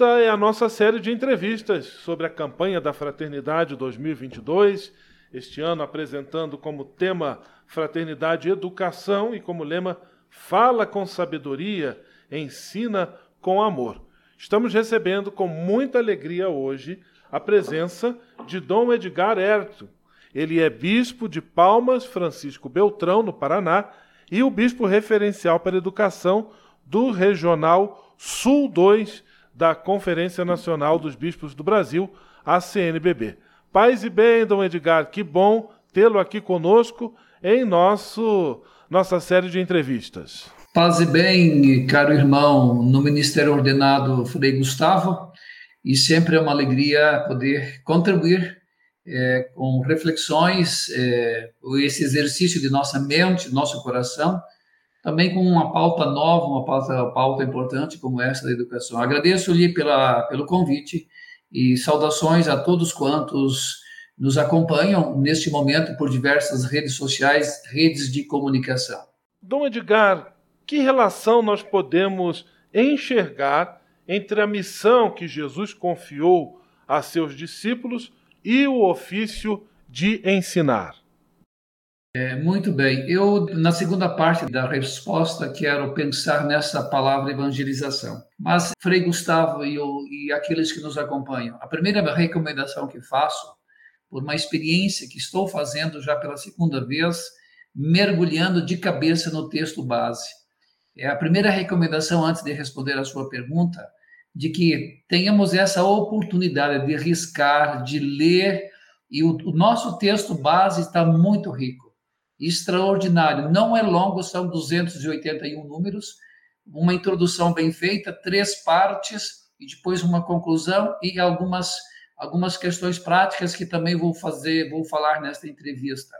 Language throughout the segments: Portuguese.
Esta é a nossa série de entrevistas sobre a campanha da Fraternidade 2022. Este ano apresentando como tema Fraternidade e Educação e como lema Fala com sabedoria, ensina com amor. Estamos recebendo com muita alegria hoje a presença de Dom Edgar Herto. Ele é bispo de Palmas, Francisco Beltrão, no Paraná, e o bispo referencial para educação do Regional Sul 2 da Conferência Nacional dos Bispos do Brasil, a CNBB. Paz e bem, Dom Edgar, que bom tê-lo aqui conosco em nosso, nossa série de entrevistas. Paz e bem, caro irmão, no Ministério Ordenado Frei Gustavo, e sempre é uma alegria poder contribuir é, com reflexões, é, esse exercício de nossa mente, nosso coração, também com uma pauta nova, uma pauta, pauta importante como essa da educação. Agradeço-lhe pela, pelo convite e saudações a todos quantos nos acompanham neste momento por diversas redes sociais, redes de comunicação. Dom Edgar, que relação nós podemos enxergar entre a missão que Jesus confiou a seus discípulos e o ofício de ensinar? É, muito bem. Eu, na segunda parte da resposta, quero pensar nessa palavra evangelização. Mas, Frei Gustavo e, eu, e aqueles que nos acompanham, a primeira recomendação que faço, por uma experiência que estou fazendo já pela segunda vez, mergulhando de cabeça no texto base. É a primeira recomendação, antes de responder a sua pergunta, de que tenhamos essa oportunidade de riscar, de ler, e o, o nosso texto base está muito rico extraordinário. Não é longo, são 281 números, uma introdução bem feita, três partes e depois uma conclusão e algumas algumas questões práticas que também vou fazer, vou falar nesta entrevista.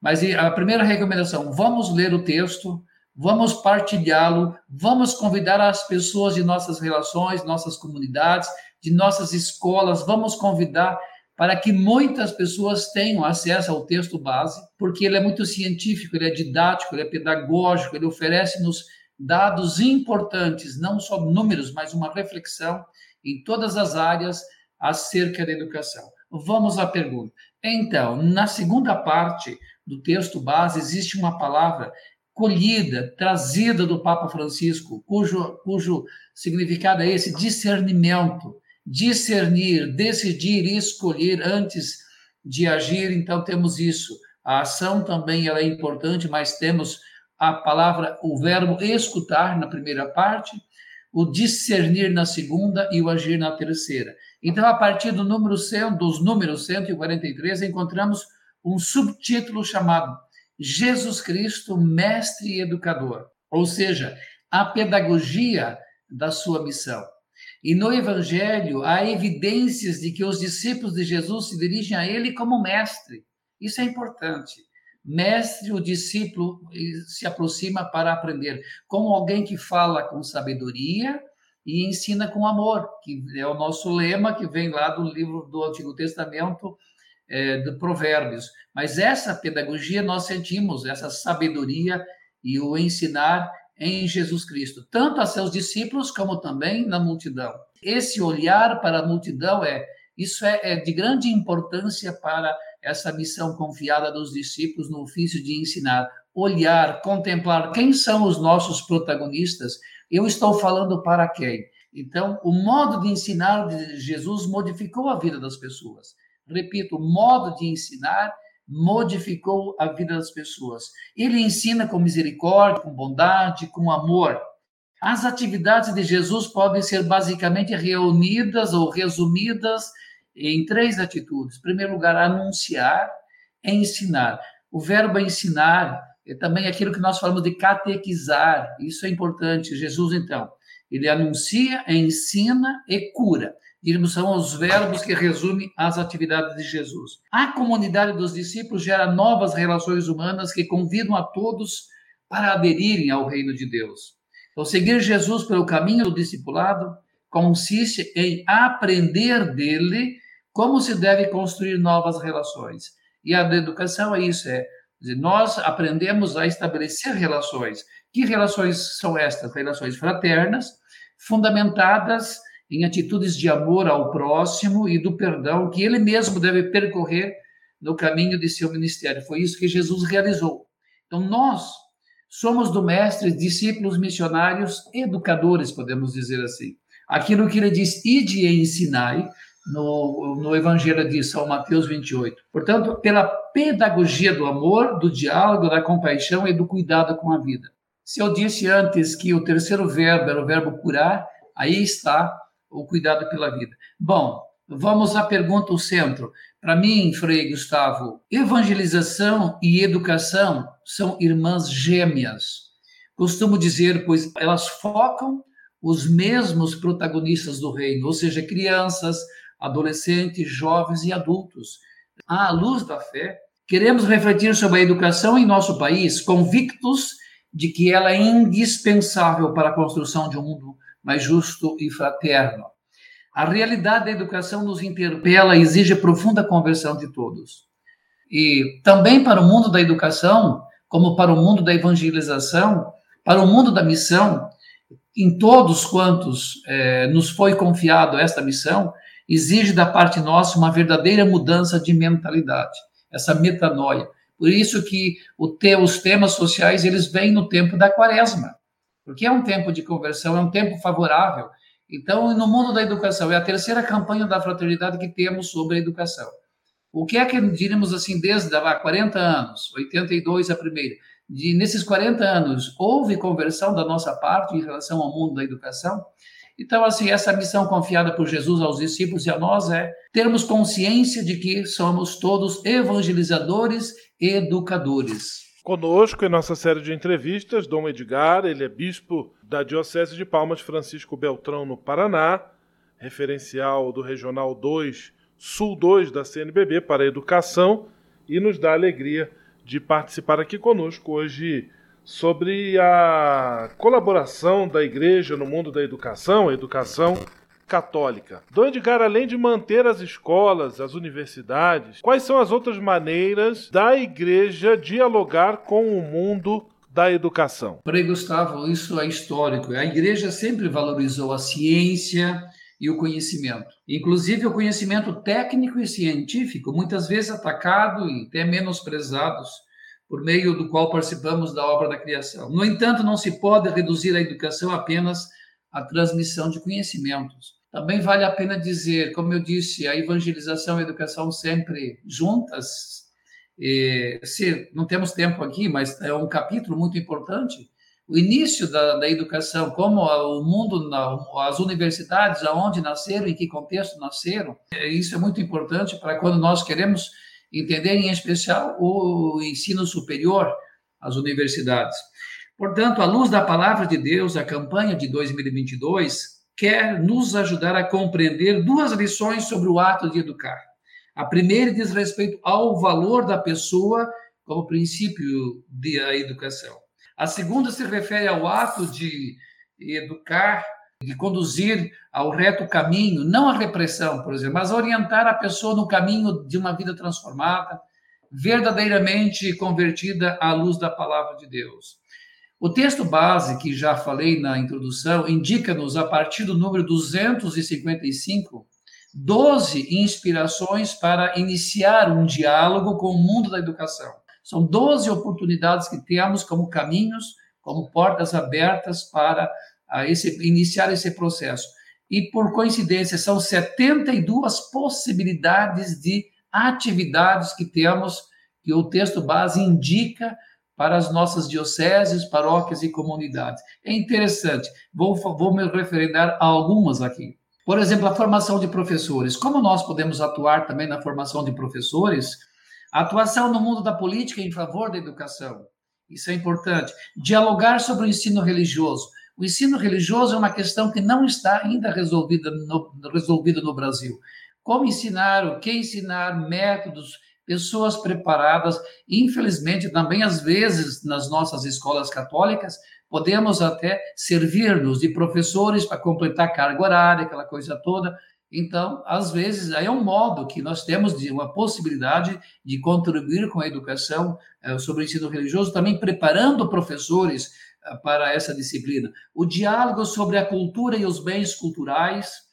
Mas a primeira recomendação, vamos ler o texto, vamos partilhá-lo, vamos convidar as pessoas de nossas relações, nossas comunidades, de nossas escolas, vamos convidar para que muitas pessoas tenham acesso ao texto base, porque ele é muito científico, ele é didático, ele é pedagógico, ele oferece-nos dados importantes, não só números, mas uma reflexão em todas as áreas acerca da educação. Vamos à pergunta. Então, na segunda parte do texto base, existe uma palavra colhida, trazida do Papa Francisco, cujo, cujo significado é esse discernimento discernir, decidir e escolher antes de agir, então temos isso. A ação também ela é importante, mas temos a palavra, o verbo escutar na primeira parte, o discernir na segunda e o agir na terceira. Então, a partir do número 100, dos números 143, encontramos um subtítulo chamado Jesus Cristo, Mestre e Educador, ou seja, a pedagogia da sua missão. E no Evangelho há evidências de que os discípulos de Jesus se dirigem a ele como mestre. Isso é importante. Mestre, o discípulo se aproxima para aprender, como alguém que fala com sabedoria e ensina com amor, que é o nosso lema que vem lá do livro do Antigo Testamento, é, de Provérbios. Mas essa pedagogia nós sentimos, essa sabedoria e o ensinar em Jesus Cristo, tanto a seus discípulos como também na multidão. Esse olhar para a multidão é isso é, é de grande importância para essa missão confiada dos discípulos no ofício de ensinar, olhar, contemplar quem são os nossos protagonistas. Eu estou falando para quem? Então, o modo de ensinar de Jesus modificou a vida das pessoas. Repito, o modo de ensinar modificou a vida das pessoas. Ele ensina com misericórdia, com bondade, com amor. As atividades de Jesus podem ser basicamente reunidas ou resumidas em três atitudes. Em primeiro lugar, anunciar, ensinar. O verbo ensinar é também aquilo que nós falamos de catequizar. Isso é importante. Jesus, então, ele anuncia, ensina e cura. Diríamos, são os verbos que resumem as atividades de Jesus. A comunidade dos discípulos gera novas relações humanas que convidam a todos para aderirem ao reino de Deus. Então, seguir Jesus pelo caminho do discipulado consiste em aprender dele como se deve construir novas relações. E a educação é isso, é nós aprendemos a estabelecer relações. Que relações são estas? Relações fraternas, fundamentadas em atitudes de amor ao próximo e do perdão que ele mesmo deve percorrer no caminho de seu ministério. Foi isso que Jesus realizou. Então, nós somos do Mestre discípulos missionários educadores, podemos dizer assim. Aquilo que ele diz, ide e ensinai, no, no Evangelho de São Mateus 28. Portanto, pela pedagogia do amor, do diálogo, da compaixão e do cuidado com a vida. Se eu disse antes que o terceiro verbo era o verbo curar, aí está o cuidado pela vida. Bom, vamos à pergunta, o centro. Para mim, Frei Gustavo, evangelização e educação são irmãs gêmeas. Costumo dizer, pois elas focam os mesmos protagonistas do reino, ou seja, crianças, adolescentes, jovens e adultos. À luz da fé, queremos refletir sobre a educação em nosso país, convictos de que ela é indispensável para a construção de um mundo mais justo e fraterno. A realidade da educação nos interpela e exige profunda conversão de todos. E também para o mundo da educação, como para o mundo da evangelização, para o mundo da missão, em todos quantos é, nos foi confiado esta missão, exige da parte nossa uma verdadeira mudança de mentalidade, essa metanoia. Por isso que te, os temas sociais eles vêm no tempo da quaresma, porque é um tempo de conversão, é um tempo favorável. Então, no mundo da educação, é a terceira campanha da fraternidade que temos sobre a educação. O que é que diríamos assim desde há 40 anos, 82 a primeira, de nesses 40 anos houve conversão da nossa parte em relação ao mundo da educação? Então, assim, essa missão confiada por Jesus aos discípulos e a nós é termos consciência de que somos todos evangelizadores e educadores. Conosco em nossa série de entrevistas, Dom Edgar, ele é bispo da Diocese de Palmas Francisco Beltrão, no Paraná, referencial do Regional 2, Sul 2 da CNBB para a Educação, e nos dá a alegria de participar aqui conosco hoje sobre a colaboração da igreja no mundo da educação, a educação católica. Dom Edgar, além de manter as escolas, as universidades, quais são as outras maneiras da igreja dialogar com o mundo da educação? Frei Gustavo, isso é histórico. A igreja sempre valorizou a ciência e o conhecimento, inclusive o conhecimento técnico e científico, muitas vezes atacado e até menosprezados por meio do qual participamos da obra da criação. No entanto, não se pode reduzir a educação apenas à transmissão de conhecimentos. Também vale a pena dizer, como eu disse, a evangelização e a educação sempre juntas. E, se não temos tempo aqui, mas é um capítulo muito importante. O início da, da educação, como o mundo, as universidades, aonde nasceram, em que contexto nasceram, isso é muito importante para quando nós queremos entender em especial o ensino superior, as universidades. Portanto, à luz da palavra de Deus, a campanha de 2022 quer nos ajudar a compreender duas lições sobre o ato de educar. A primeira diz respeito ao valor da pessoa como princípio da educação. A segunda se refere ao ato de educar de conduzir ao reto caminho, não a repressão, por exemplo, mas orientar a pessoa no caminho de uma vida transformada, verdadeiramente convertida à luz da palavra de Deus. O texto base que já falei na introdução indica-nos, a partir do número 255, 12 inspirações para iniciar um diálogo com o mundo da educação. São 12 oportunidades que temos como caminhos, como portas abertas para esse, iniciar esse processo. E, por coincidência, são 72 possibilidades de atividades que temos, que o texto base indica para as nossas dioceses, paróquias e comunidades. É interessante, vou, vou me referendar a algumas aqui. Por exemplo, a formação de professores. Como nós podemos atuar também na formação de professores? Atuação no mundo da política em favor da educação. Isso é importante. Dialogar sobre o ensino religioso. O ensino religioso é uma questão que não está ainda resolvida no, resolvida no Brasil. Como ensinar, o que ensinar, métodos, pessoas preparadas. Infelizmente, também às vezes nas nossas escolas católicas, podemos até servir-nos de professores para completar carga horária, aquela coisa toda. Então, às vezes, aí é um modo que nós temos de uma possibilidade de contribuir com a educação eh, sobre o ensino religioso, também preparando professores eh, para essa disciplina. O diálogo sobre a cultura e os bens culturais,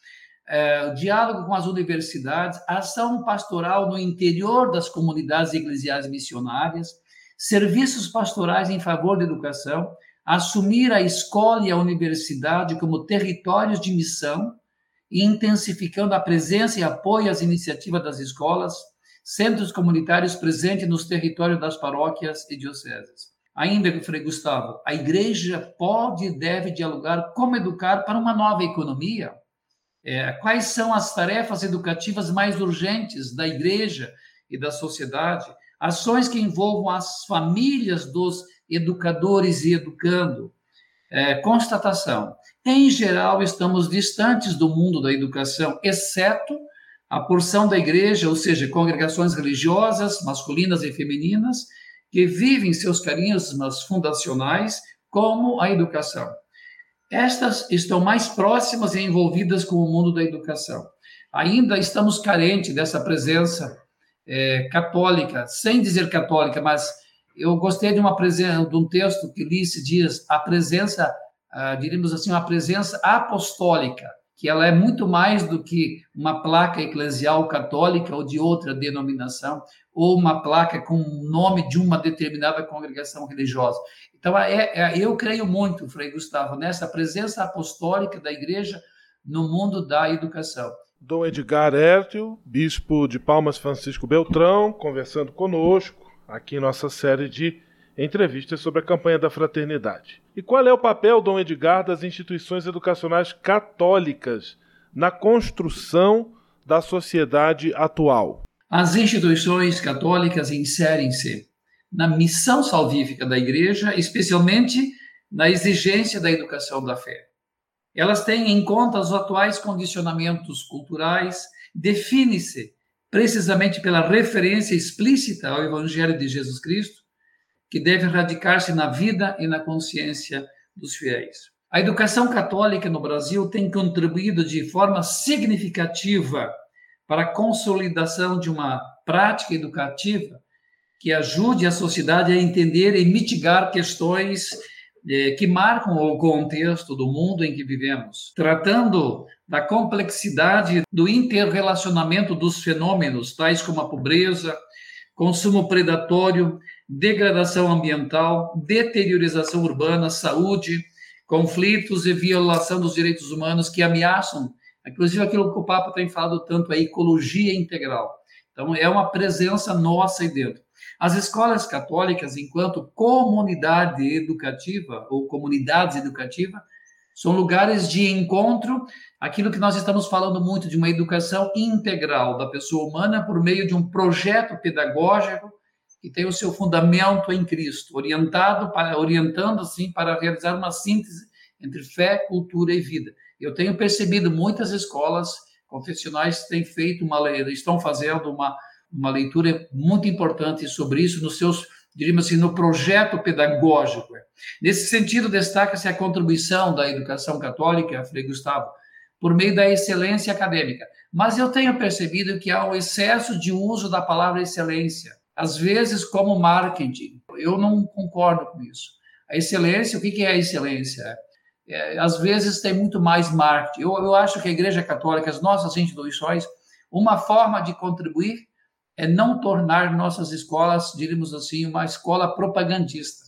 o diálogo com as universidades, ação pastoral no interior das comunidades eclesiais missionárias, serviços pastorais em favor da educação, assumir a escola e a universidade como territórios de missão e intensificando a presença e apoio às iniciativas das escolas, centros comunitários presentes nos territórios das paróquias e dioceses. Ainda, Frei Gustavo, a igreja pode e deve dialogar como educar para uma nova economia. É, quais são as tarefas educativas mais urgentes da igreja e da sociedade? Ações que envolvam as famílias dos educadores e educando. É, constatação: em geral, estamos distantes do mundo da educação, exceto a porção da igreja, ou seja, congregações religiosas, masculinas e femininas, que vivem seus carismas fundacionais como a educação. Estas estão mais próximas e envolvidas com o mundo da educação. Ainda estamos carentes dessa presença é, católica, sem dizer católica, mas eu gostei de uma presença, de um texto que li esses dias, a presença, uh, diríamos assim, uma presença apostólica, que ela é muito mais do que uma placa eclesial católica ou de outra denominação, ou uma placa com o nome de uma determinada congregação religiosa. Então, é, é, eu creio muito, Frei Gustavo, nessa presença apostólica da igreja no mundo da educação. Dom Edgar Hértil, bispo de Palmas Francisco Beltrão, conversando conosco aqui em nossa série de entrevistas sobre a campanha da fraternidade. E qual é o papel, Dom Edgar, das instituições educacionais católicas na construção da sociedade atual? As instituições católicas inserem-se na missão salvífica da Igreja, especialmente na exigência da educação da fé. Elas têm em conta os atuais condicionamentos culturais, define-se precisamente pela referência explícita ao Evangelho de Jesus Cristo, que deve radicar-se na vida e na consciência dos fiéis. A educação católica no Brasil tem contribuído de forma significativa para a consolidação de uma prática educativa que ajude a sociedade a entender e mitigar questões eh, que marcam o contexto do mundo em que vivemos, tratando da complexidade do interrelacionamento dos fenômenos, tais como a pobreza, consumo predatório, degradação ambiental, deteriorização urbana, saúde, conflitos e violação dos direitos humanos que ameaçam, inclusive aquilo que o Papa tem falado tanto, a ecologia integral. Então, é uma presença nossa aí dentro. As escolas católicas, enquanto comunidade educativa ou comunidades educativas, são lugares de encontro, aquilo que nós estamos falando muito de uma educação integral da pessoa humana por meio de um projeto pedagógico que tem o seu fundamento em Cristo, orientado para orientando assim para realizar uma síntese entre fé, cultura e vida. Eu tenho percebido muitas escolas confessionais têm feito uma estão fazendo uma uma leitura muito importante sobre isso nos seus diríamos assim, no projeto pedagógico. Nesse sentido, destaca-se a contribuição da educação católica, Frei Gustavo, por meio da excelência acadêmica. Mas eu tenho percebido que há um excesso de uso da palavra excelência, às vezes como marketing. Eu não concordo com isso. A excelência, o que é a excelência? É, às vezes tem muito mais marketing. Eu, eu acho que a Igreja Católica, as nossas instituições, uma forma de contribuir é não tornar nossas escolas, diríamos assim, uma escola propagandista.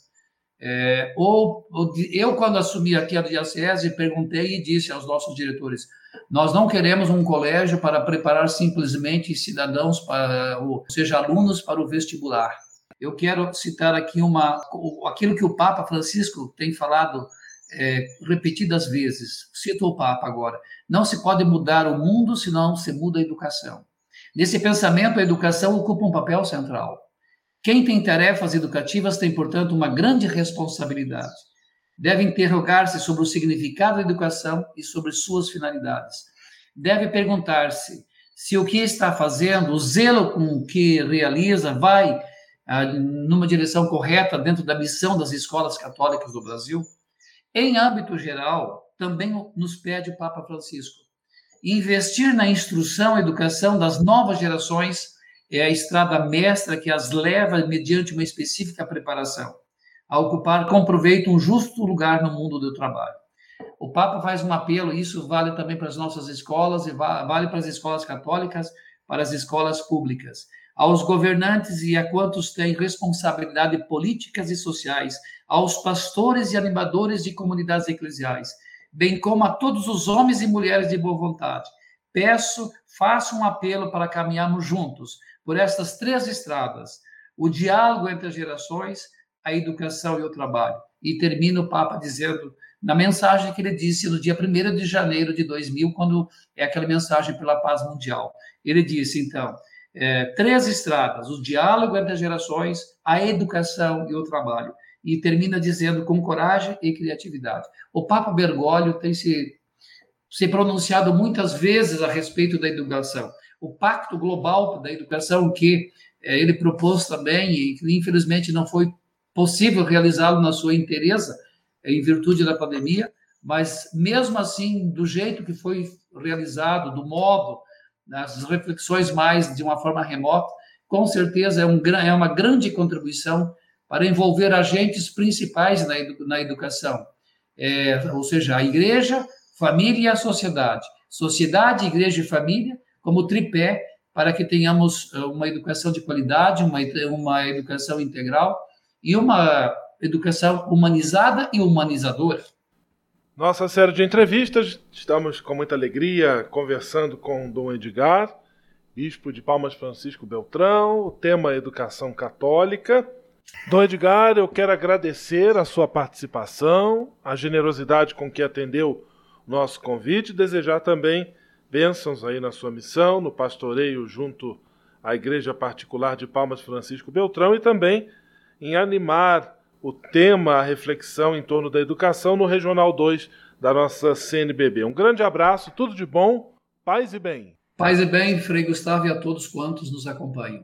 É, ou, ou, eu, quando assumi aqui a diocese, perguntei e disse aos nossos diretores: nós não queremos um colégio para preparar simplesmente cidadãos, para, ou seja, alunos para o vestibular. Eu quero citar aqui uma, aquilo que o Papa Francisco tem falado é, repetidas vezes. Cito o Papa agora: não se pode mudar o mundo se não se muda a educação. Nesse pensamento, a educação ocupa um papel central. Quem tem tarefas educativas tem, portanto, uma grande responsabilidade. Deve interrogar-se sobre o significado da educação e sobre suas finalidades. Deve perguntar-se se o que está fazendo, o zelo com que realiza, vai ah, numa direção correta dentro da missão das escolas católicas do Brasil. Em âmbito geral, também nos pede o Papa Francisco investir na instrução educação das novas gerações é a estrada mestra que as leva, mediante uma específica preparação, a ocupar com proveito um justo lugar no mundo do trabalho. O Papa faz um apelo, isso vale também para as nossas escolas e vale para as escolas católicas, para as escolas públicas, aos governantes e a quantos têm responsabilidade políticas e sociais, aos pastores e animadores de comunidades eclesiais, bem como a todos os homens e mulheres de boa vontade. Peço, faço um apelo para caminharmos juntos por estas três estradas: o diálogo entre as gerações, a educação e o trabalho. E termina o Papa dizendo, na mensagem que ele disse no dia 1 de janeiro de 2000, quando é aquela mensagem pela paz mundial. Ele disse, então, é, três estradas: o diálogo entre as gerações, a educação e o trabalho e termina dizendo com coragem e criatividade. O Papa Bergoglio tem se, se pronunciado muitas vezes a respeito da educação. O Pacto Global da Educação, que é, ele propôs também e que infelizmente não foi possível realizá-lo na sua inteireza, em virtude da pandemia, mas mesmo assim, do jeito que foi realizado, do modo, nas reflexões mais de uma forma remota, com certeza é, um, é uma grande contribuição para envolver agentes principais na, edu na educação, é, ou seja, a igreja, família e a sociedade. Sociedade, igreja e família como tripé para que tenhamos eh, uma educação de qualidade, uma, uma educação integral e uma educação humanizada e humanizadora. Nossa série de entrevistas, estamos com muita alegria conversando com Dom Edgar, bispo de Palmas Francisco Beltrão, o tema é educação católica. Dom Edgar, eu quero agradecer a sua participação, a generosidade com que atendeu nosso convite e desejar também bênçãos aí na sua missão, no pastoreio junto à Igreja Particular de Palmas Francisco Beltrão e também em animar o tema, a reflexão em torno da educação no Regional 2 da nossa CNBB. Um grande abraço, tudo de bom, paz e bem. Paz e bem, Frei Gustavo e a todos quantos nos acompanham.